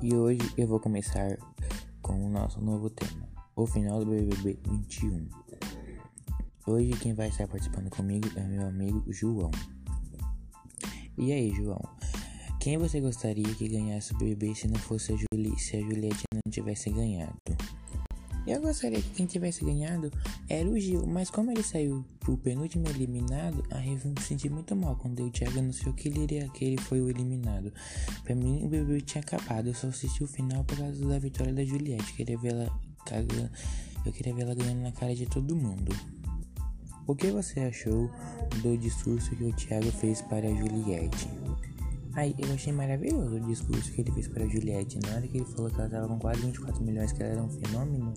E hoje eu vou começar com o nosso novo tema, o final do BBB 21. Hoje quem vai estar participando comigo é meu amigo João. E aí, João? Quem você gostaria que ganhasse o BBB se não fosse a Julie, se a Juliette não tivesse ganhado? Eu gostaria que quem tivesse ganhado era o Gil, mas como ele saiu o penúltimo eliminado, aí eu me senti muito mal quando o Thiago anunciou que ele, iria, que ele foi o eliminado. Pra mim, o BBB tinha acabado, eu só assisti o final por causa da vitória da Juliette. Queria ver ela cagando, eu queria ver ela ganhando na cara de todo mundo. O que você achou do discurso que o Thiago fez para a Juliette? Aí eu achei maravilhoso o discurso que ele fez para Juliette. Na hora que ele falou que ela tava com quase 24 milhões, que ela era um fenômeno,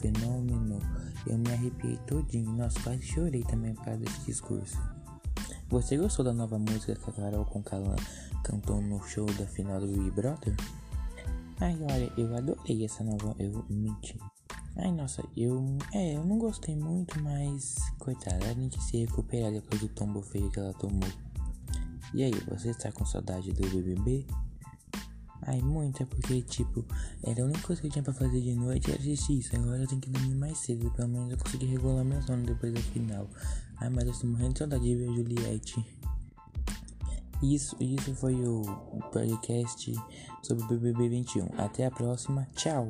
fenômeno, eu me arrepiei todinho. Nossa, quase chorei também por causa desse discurso. Você gostou da nova música que a Carol Concalan cantou no show da final do Big Brother? Ai, olha, eu adorei essa nova. Eu menti. Ai, nossa, eu. É, eu não gostei muito, mas. Coitada, ela tem que se recuperar depois do tombo feio que ela tomou. E aí, você está com saudade do BBB? Ai, muito, é porque, tipo, era a única coisa que eu tinha pra fazer de noite era assistir isso. Agora eu tenho que dormir mais cedo, pelo menos eu consegui regular meu sono depois da final. Ai, mas eu estou morrendo de saudade de ver a Juliette. Isso, isso foi o podcast sobre o BBB 21. Até a próxima, tchau!